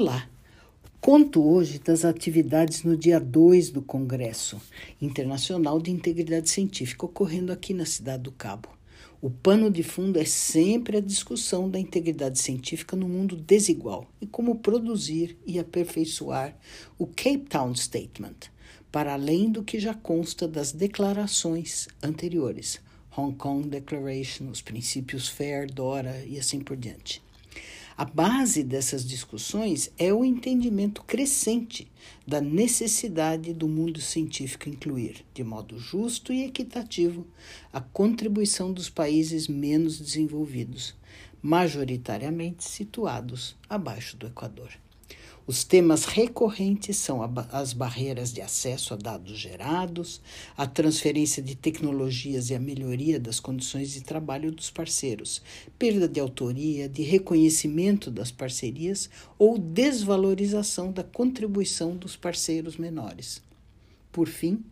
Olá! Conto hoje das atividades no dia 2 do Congresso Internacional de Integridade Científica, ocorrendo aqui na Cidade do Cabo. O pano de fundo é sempre a discussão da integridade científica no mundo desigual e como produzir e aperfeiçoar o Cape Town Statement, para além do que já consta das declarações anteriores, Hong Kong Declaration, os princípios FAIR, DORA e assim por diante. A base dessas discussões é o entendimento crescente da necessidade do mundo científico incluir, de modo justo e equitativo, a contribuição dos países menos desenvolvidos, majoritariamente situados abaixo do Equador. Os temas recorrentes são as barreiras de acesso a dados gerados, a transferência de tecnologias e a melhoria das condições de trabalho dos parceiros, perda de autoria, de reconhecimento das parcerias ou desvalorização da contribuição dos parceiros menores. Por fim,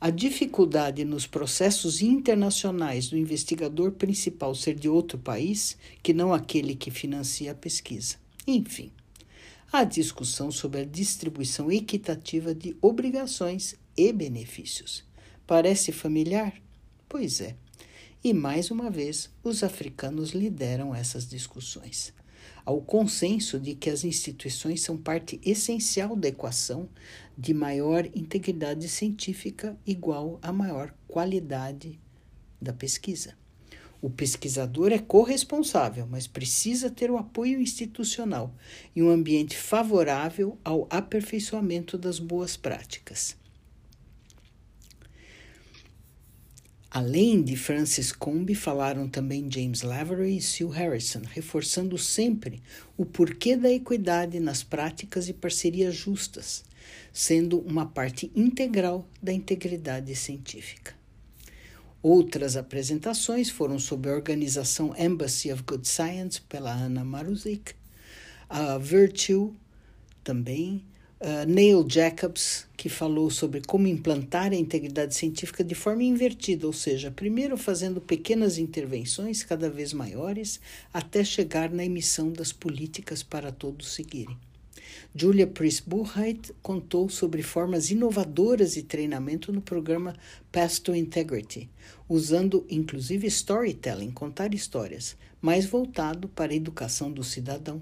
a dificuldade nos processos internacionais do investigador principal ser de outro país que não aquele que financia a pesquisa. Enfim a discussão sobre a distribuição equitativa de obrigações e benefícios. Parece familiar? Pois é. E mais uma vez, os africanos lideram essas discussões. Ao consenso de que as instituições são parte essencial da equação de maior integridade científica igual a maior qualidade da pesquisa. O pesquisador é corresponsável, mas precisa ter o apoio institucional e um ambiente favorável ao aperfeiçoamento das boas práticas. Além de Francis Combe, falaram também James Lavery e Sue Harrison, reforçando sempre o porquê da equidade nas práticas e parcerias justas, sendo uma parte integral da integridade científica. Outras apresentações foram sobre a organização Embassy of Good Science, pela Ana Maruzik, a Virtue, também, Neil Jacobs, que falou sobre como implantar a integridade científica de forma invertida, ou seja, primeiro fazendo pequenas intervenções cada vez maiores até chegar na emissão das políticas para todos seguirem. Julia Priest-Buchheit contou sobre formas inovadoras de treinamento no programa Path to Integrity, usando inclusive storytelling, contar histórias, mais voltado para a educação do cidadão.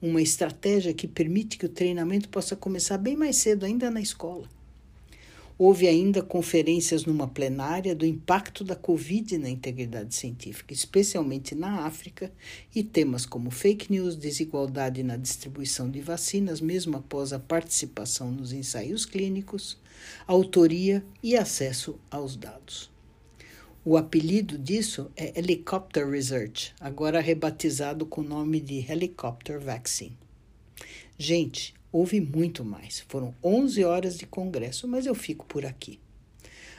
Uma estratégia que permite que o treinamento possa começar bem mais cedo, ainda na escola. Houve ainda conferências numa plenária do impacto da Covid na integridade científica, especialmente na África, e temas como fake news, desigualdade na distribuição de vacinas, mesmo após a participação nos ensaios clínicos, autoria e acesso aos dados. O apelido disso é Helicopter Research, agora rebatizado com o nome de Helicopter Vaccine. Gente, Houve muito mais. Foram 11 horas de congresso, mas eu fico por aqui.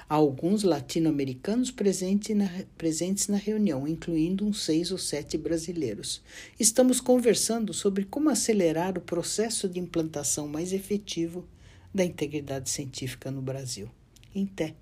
Há alguns latino-americanos presentes na, presentes na reunião, incluindo uns seis ou sete brasileiros. Estamos conversando sobre como acelerar o processo de implantação mais efetivo da integridade científica no Brasil. Em té.